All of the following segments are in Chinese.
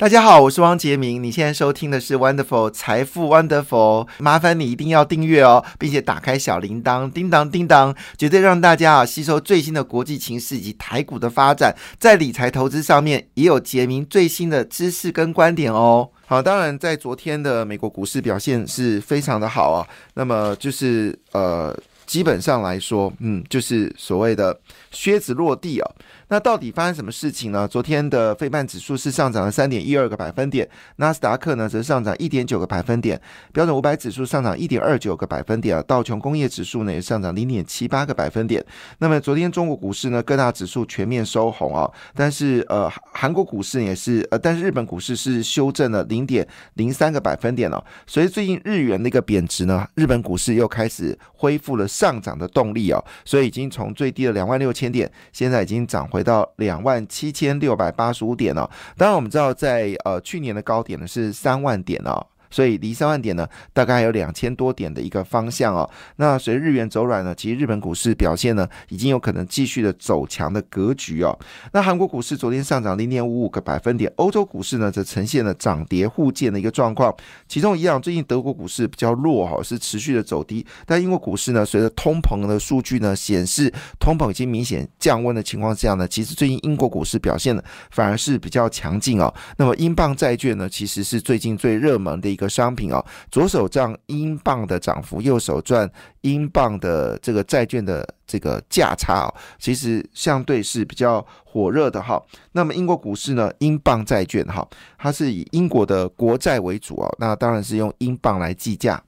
大家好，我是汪杰明。你现在收听的是 Wonderful 财富 Wonderful，麻烦你一定要订阅哦，并且打开小铃铛，叮当叮当，绝对让大家啊吸收最新的国际情势以及台股的发展，在理财投资上面也有杰明最新的知识跟观点哦。好，当然在昨天的美国股市表现是非常的好啊，那么就是呃，基本上来说，嗯，就是所谓的靴子落地啊。那到底发生什么事情呢？昨天的费半指数是上涨了三点一二个百分点，纳斯达克呢则上涨一点九个百分点，标准五百指数上涨一点二九个百分点啊，道琼工业指数呢也上涨零点七八个百分点。那么昨天中国股市呢各大指数全面收红啊，但是呃韩国股市也是呃，但是日本股市是修正了零点零三个百分点哦。所以最近日元的一个贬值呢，日本股市又开始恢复了上涨的动力哦，所以已经从最低的两万六千点，现在已经涨回。回到两万七千六百八十五点哦，当然我们知道，在呃去年的高点呢是三万点哦。所以离三万点呢，大概还有两千多点的一个方向哦。那随着日元走软呢，其实日本股市表现呢，已经有可能继续的走强的格局哦。那韩国股市昨天上涨零点五五个百分点，欧洲股市呢则呈现了涨跌互见的一个状况。其中一样，最近德国股市比较弱哈，是持续的走低。但英国股市呢，随着通膨的数据呢显示，通膨已经明显降温的情况下呢，其实最近英国股市表现呢反而是比较强劲哦。那么英镑债券呢，其实是最近最热门的一个商品哦，左手赚英镑的涨幅，右手赚英镑的这个债券的这个价差哦，其实相对是比较火热的哈。那么英国股市呢，英镑债券哈，它是以英国的国债为主哦，那当然是用英镑来计价。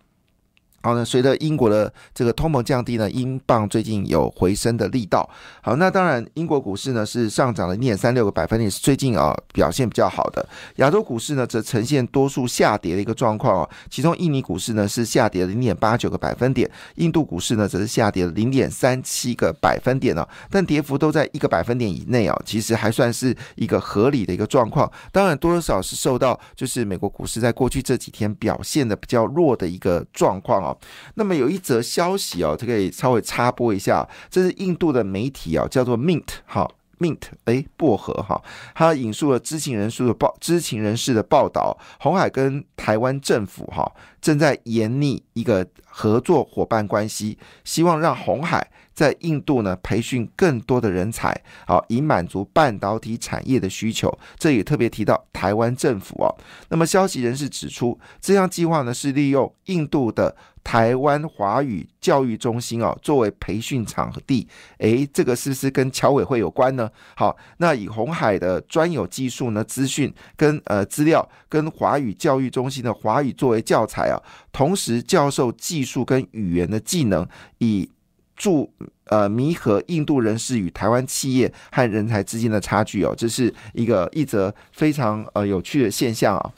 好，那随着英国的这个通膨降低呢，英镑最近有回升的力道。好，那当然英国股市呢是上涨了零点三六个百分点，是最近啊表现比较好的。亚洲股市呢则呈现多数下跌的一个状况哦，其中印尼股市呢是下跌零点八九个百分点，印度股市呢则是下跌零点三七个百分点哦，但跌幅都在一个百分点以内哦，其实还算是一个合理的一个状况。当然多多少是受到就是美国股市在过去这几天表现的比较弱的一个状况哦。那么有一则消息哦，这可以稍微插播一下，这是印度的媒体啊，叫做 Mint 哈，Mint 哎薄荷哈，它引述了知情人士的报，知情人士的报道，红海跟台湾政府哈正在研拟一个合作伙伴关系，希望让红海。在印度呢，培训更多的人才，好，以满足半导体产业的需求。这也特别提到台湾政府哦。那么消息人士指出，这项计划呢是利用印度的台湾华语教育中心哦作为培训场地。诶，这个是不是跟侨委会有关呢？好，那以红海的专有技术呢、资讯跟呃资料，跟华语教育中心的华语作为教材啊，同时教授技术跟语言的技能，以。助呃弥合印度人士与台湾企业和人才之间的差距哦，这是一个一则非常呃有趣的现象啊。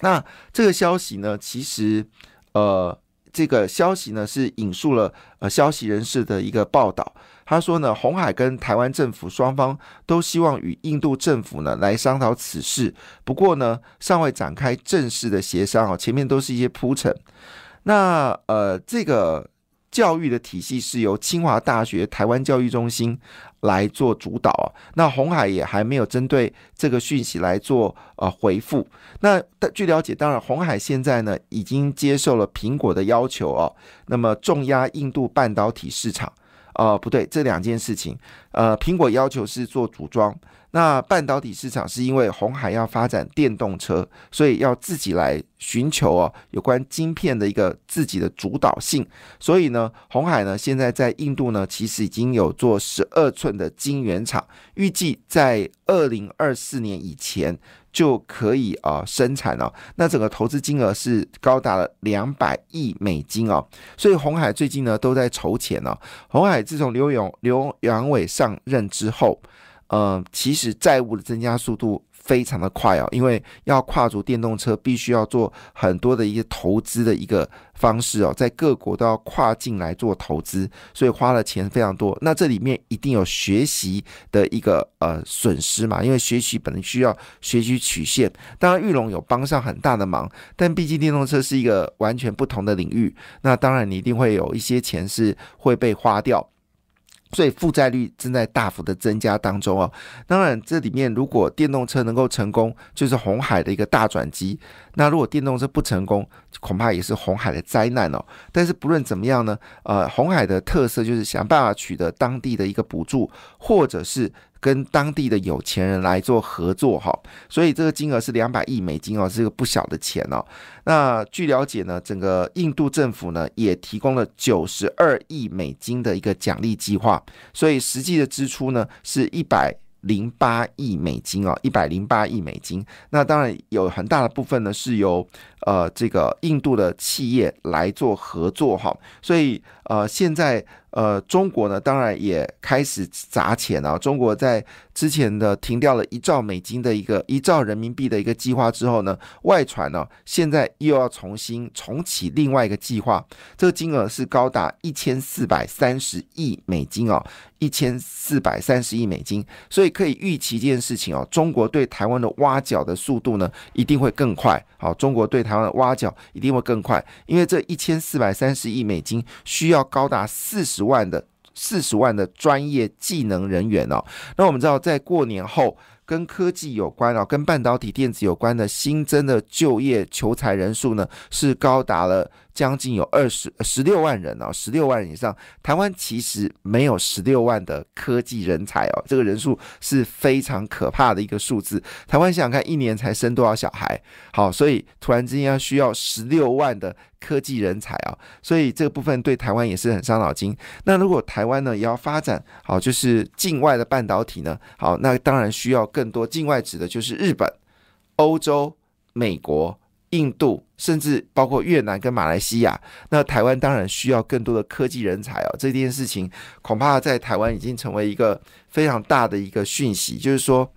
那这个消息呢，其实呃这个消息呢是引述了呃消息人士的一个报道，他说呢，红海跟台湾政府双方都希望与印度政府呢来商讨此事，不过呢尚未展开正式的协商啊，前面都是一些铺陈。那呃这个。教育的体系是由清华大学台湾教育中心来做主导啊。那红海也还没有针对这个讯息来做呃回复。那据了解，当然红海现在呢已经接受了苹果的要求哦，那么重压印度半导体市场。呃，不对，这两件事情，呃，苹果要求是做组装。那半导体市场是因为红海要发展电动车，所以要自己来寻求哦有关晶片的一个自己的主导性。所以呢，红海呢现在在印度呢其实已经有做十二寸的晶圆厂，预计在二零二四年以前就可以啊生产了。那整个投资金额是高达了两百亿美金啊。所以红海最近呢都在筹钱呢。红海自从刘永刘阳伟上任之后。呃，其实债务的增加速度非常的快哦，因为要跨足电动车，必须要做很多的一些投资的一个方式哦，在各国都要跨境来做投资，所以花了钱非常多。那这里面一定有学习的一个呃损失嘛，因为学习本来需要学习曲线。当然，玉龙有帮上很大的忙，但毕竟电动车是一个完全不同的领域，那当然你一定会有一些钱是会被花掉。所以负债率正在大幅的增加当中哦。当然，这里面如果电动车能够成功，就是红海的一个大转机。那如果电动车不成功，恐怕也是红海的灾难哦。但是不论怎么样呢，呃，红海的特色就是想办法取得当地的一个补助，或者是。跟当地的有钱人来做合作哈，所以这个金额是两百亿美金哦，是个不小的钱哦。那据了解呢，整个印度政府呢也提供了九十二亿美金的一个奖励计划，所以实际的支出呢是一百零八亿美金哦，一百零八亿美金。那当然有很大的部分呢是由呃这个印度的企业来做合作哈，所以呃现在。呃，中国呢，当然也开始砸钱啊。中国在之前的停掉了一兆美金的一个一兆人民币的一个计划之后呢，外传呢，现在又要重新重启另外一个计划，这个金额是高达一千四百三十亿美金哦，一千四百三十亿美金。所以可以预期一件事情哦，中国对台湾的挖角的速度呢，一定会更快。好，中国对台湾的挖角一定会更快，因为这一千四百三十亿美金需要高达四十。万的四十万的专业技能人员哦，那我们知道，在过年后跟科技有关哦，跟半导体电子有关的新增的就业求才人数呢，是高达了。将近有二十十六万人哦，十六万人以上。台湾其实没有十六万的科技人才哦，这个人数是非常可怕的一个数字。台湾想想看，一年才生多少小孩？好，所以突然之间要需要十六万的科技人才啊，所以这个部分对台湾也是很伤脑筋。那如果台湾呢也要发展好，就是境外的半导体呢？好，那当然需要更多境外指的就是日本、欧洲、美国。印度，甚至包括越南跟马来西亚，那台湾当然需要更多的科技人才哦。这件事情恐怕在台湾已经成为一个非常大的一个讯息，就是说，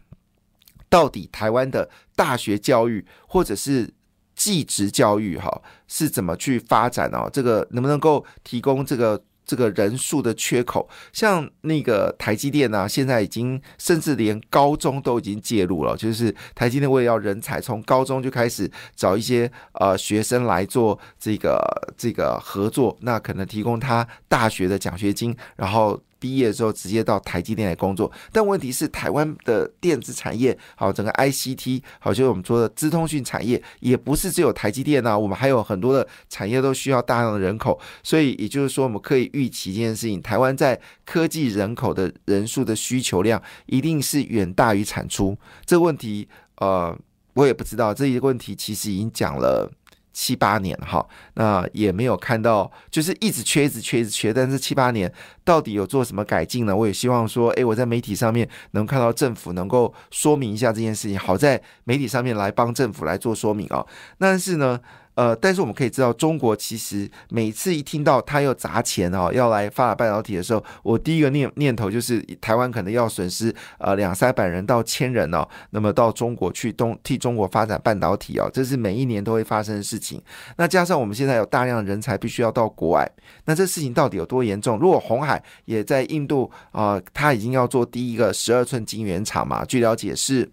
到底台湾的大学教育或者是技职教育哈是怎么去发展哦？这个能不能够提供这个？这个人数的缺口，像那个台积电呢，现在已经甚至连高中都已经介入了，就是台积电为了要人才，从高中就开始找一些呃学生来做这个这个合作，那可能提供他大学的奖学金，然后。毕业之后直接到台积电来工作，但问题是台湾的电子产业，好整个 ICT，好就是我们说的资通讯产业，也不是只有台积电呐，我们还有很多的产业都需要大量的人口，所以也就是说，我们可以预期这件事情，台湾在科技人口的人数的需求量一定是远大于产出。这个问题，呃，我也不知道，这一个问题其实已经讲了。七八年哈，那也没有看到，就是一直缺，一直缺，一直缺。但是七八年到底有做什么改进呢？我也希望说，诶，我在媒体上面能看到政府能够说明一下这件事情。好在媒体上面来帮政府来做说明啊。但是呢。呃，但是我们可以知道，中国其实每次一听到他要砸钱哦，要来发展半导体的时候，我第一个念念头就是台湾可能要损失呃两三百人到千人哦，那么到中国去东替中国发展半导体哦，这是每一年都会发生的事情。那加上我们现在有大量人才必须要到国外，那这事情到底有多严重？如果红海也在印度啊，他已经要做第一个十二寸晶圆厂嘛？据了解是。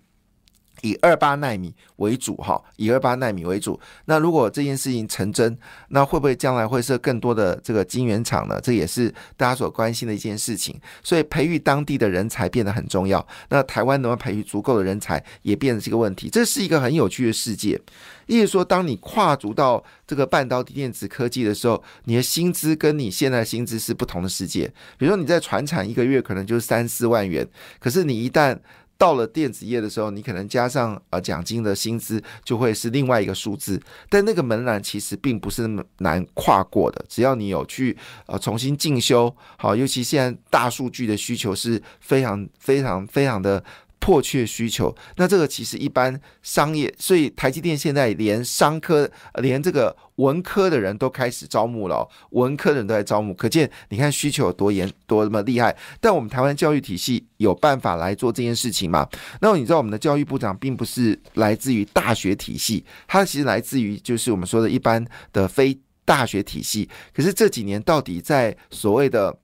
以二八纳米为主，哈，以二八纳米为主。那如果这件事情成真，那会不会将来会设更多的这个晶圆厂呢？这也是大家所关心的一件事情。所以培育当地的人才变得很重要。那台湾能不能培育足够的人才，也变成是一个问题。这是一个很有趣的世界。意思说，当你跨足到这个半导体电子科技的时候，你的薪资跟你现在的薪资是不同的世界。比如说你在船厂一个月可能就是三四万元，可是你一旦到了电子业的时候，你可能加上呃奖金的薪资就会是另外一个数字，但那个门槛其实并不是那么难跨过的，只要你有去呃重新进修，好，尤其现在大数据的需求是非常非常非常的。迫切需求，那这个其实一般商业，所以台积电现在连商科、连这个文科的人都开始招募了，文科的人都在招募，可见你看需求有多严、多么厉害。但我们台湾教育体系有办法来做这件事情吗？那你知道我们的教育部长并不是来自于大学体系，他其实来自于就是我们说的一般的非大学体系。可是这几年到底在所谓的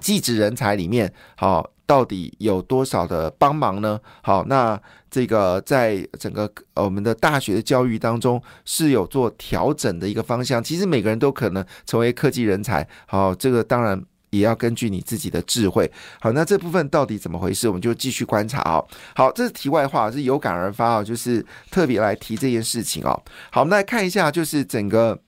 技职人才里面，好。到底有多少的帮忙呢？好，那这个在整个我们的大学的教育当中是有做调整的一个方向。其实每个人都可能成为科技人才。好，这个当然也要根据你自己的智慧。好，那这部分到底怎么回事？我们就继续观察哦。好，这是题外话，是有感而发哦，就是特别来提这件事情哦。好，我们来看一下，就是整个。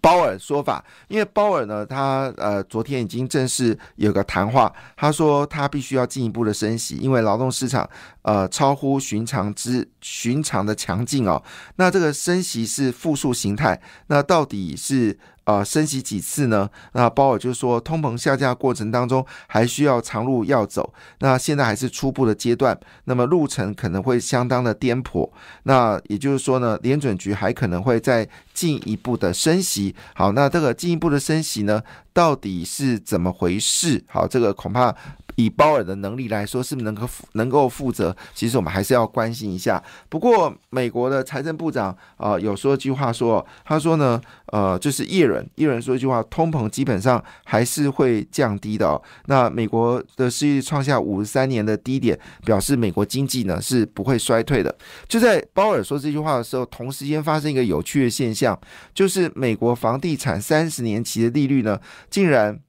鲍尔说法，因为鲍尔呢，他呃昨天已经正式有个谈话，他说他必须要进一步的升息，因为劳动市场呃超乎寻常之寻常的强劲哦。那这个升息是复数形态，那到底是？啊，升息几次呢？那鲍尔就说，通膨下降过程当中还需要长路要走。那现在还是初步的阶段，那么路程可能会相当的颠簸。那也就是说呢，联准局还可能会再进一步的升息。好，那这个进一步的升息呢，到底是怎么回事？好，这个恐怕。以鲍尔的能力来说，是不是能够能够负责？其实我们还是要关心一下。不过，美国的财政部长啊，有说一句话，说他说呢，呃，就是叶伦，叶伦说一句话，通膨基本上还是会降低的。那美国的失业率创下五十三年的低点，表示美国经济呢是不会衰退的。就在鲍尔说这句话的时候，同时间发生一个有趣的现象，就是美国房地产三十年期的利率呢，竟然。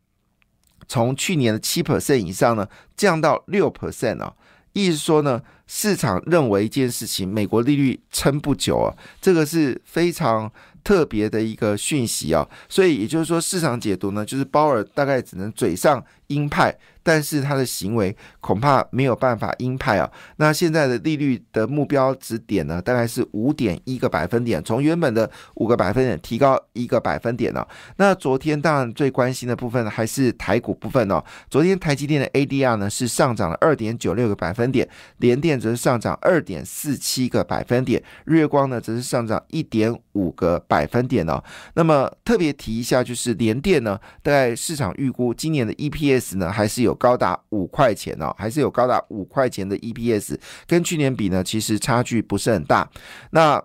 从去年的七 percent 以上呢，降到六 percent 啊，意思说呢，市场认为一件事情，美国利率撑不久啊，这个是非常特别的一个讯息啊，所以也就是说，市场解读呢，就是鲍尔大概只能嘴上鹰派。但是他的行为恐怕没有办法鹰派啊。那现在的利率的目标值点呢，大概是五点一个百分点，从原本的五个百分点提高一个百分点了。那昨天当然最关心的部分还是台股部分哦。昨天台积电的 ADR 呢是上涨了二点九六个百分点，联电则是上涨二点四七个百分点，日月光呢则是上涨一点五个百分点哦。那么特别提一下，就是联电呢，大概市场预估今年的 EPS 呢还是有。有高达五块钱哦，还是有高达五块钱的 EPS，跟去年比呢，其实差距不是很大。那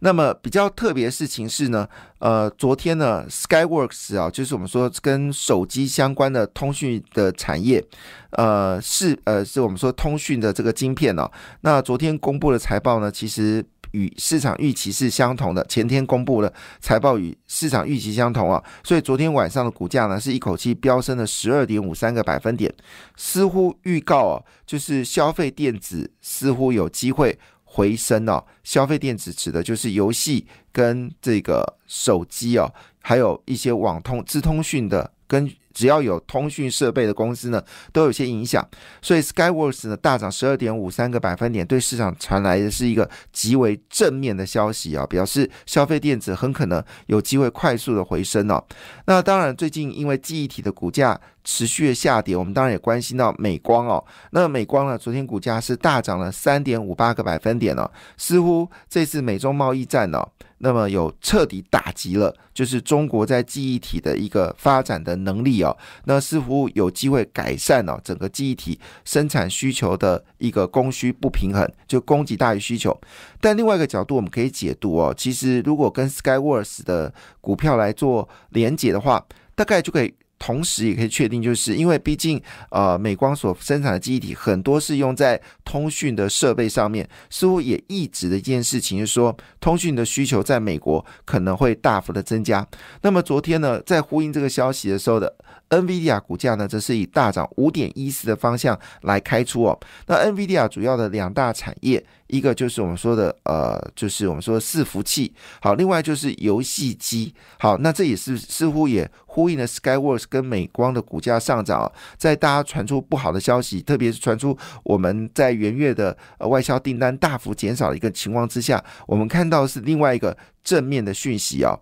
那么比较特别的事情是呢，呃，昨天呢，Skyworks 啊，就是我们说跟手机相关的通讯的产业，呃，是呃，是我们说通讯的这个晶片哦。那昨天公布的财报呢，其实。与市场预期是相同的，前天公布了财报与市场预期相同啊，所以昨天晚上的股价呢是一口气飙升了十二点五三个百分点，似乎预告啊，就是消费电子似乎有机会回升哦。消费电子指的就是游戏跟这个手机哦，还有一些网通、资通讯的跟。只要有通讯设备的公司呢，都有些影响，所以 Skyworks 呢大涨十二点五三个百分点，对市场传来的是一个极为正面的消息啊，表示消费电子很可能有机会快速的回升哦。那当然，最近因为记忆体的股价持续的下跌，我们当然也关心到美光哦。那美光呢，昨天股价是大涨了三点五八个百分点哦，似乎这次美中贸易战呢。那么有彻底打击了，就是中国在记忆体的一个发展的能力哦，那似乎有机会改善了整个记忆体生产需求的一个供需不平衡，就供给大于需求。但另外一个角度，我们可以解读哦，其实如果跟 Skyworks 的股票来做连结的话，大概就可以。同时也可以确定，就是因为毕竟，呃，美光所生产的记忆体很多是用在通讯的设备上面，似乎也一直的一件事情是说，通讯的需求在美国可能会大幅的增加。那么昨天呢，在呼应这个消息的时候的。NVIDIA 股价呢，则是以大涨五点一四的方向来开出哦。那 NVIDIA 主要的两大产业，一个就是我们说的呃，就是我们说伺服器，好，另外就是游戏机，好，那这也是似乎也呼应了 Skyworks 跟美光的股价上涨。在大家传出不好的消息，特别是传出我们在元月的外销订单大幅减少的一个情况之下，我们看到是另外一个正面的讯息啊。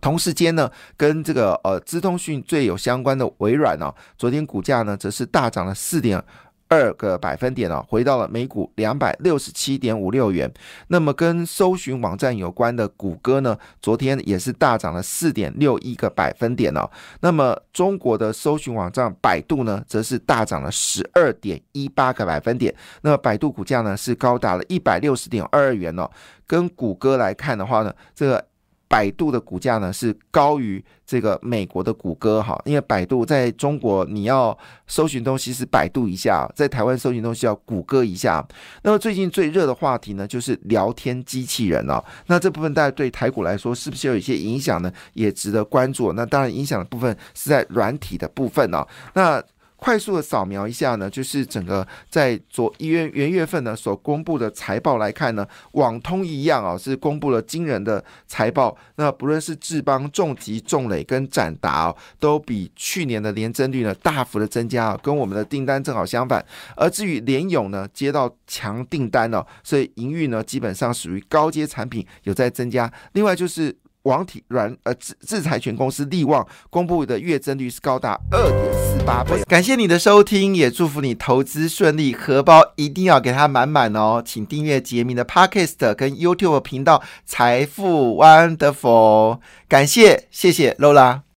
同时间呢，跟这个呃资通讯最有相关的微软呢，昨天股价呢则是大涨了四点二个百分点哦，回到了每股两百六十七点五六元。那么跟搜寻网站有关的谷歌呢，昨天也是大涨了四点六一个百分点哦。那么中国的搜寻网站百度呢，则是大涨了十二点一八个百分点。那百度股价呢是高达了一百六十点二二元哦。跟谷歌来看的话呢，这个。百度的股价呢是高于这个美国的谷歌哈，因为百度在中国你要搜寻东西是百度一下，在台湾搜寻东西要谷歌一下。那么最近最热的话题呢，就是聊天机器人哦。那这部分大家对台股来说是不是有一些影响呢？也值得关注。那当然影响的部分是在软体的部分哦。那快速的扫描一下呢，就是整个在昨一月元月份呢所公布的财报来看呢，网通一样啊，是公布了惊人的财报。那不论是智邦、重疾、重磊跟展达，都比去年的年增率呢大幅的增加啊，跟我们的订单正好相反。而至于联勇呢，接到强订单哦，所以营运呢基本上属于高阶产品有在增加。另外就是。网体软呃制制裁权公司力旺公布的月增率是高达二点四八倍。感谢你的收听，也祝福你投资顺利，荷包一定要给它满满哦！请订阅杰明的 Podcast 跟 YouTube 频道财富 Wonderful。感谢，谢谢 Lola。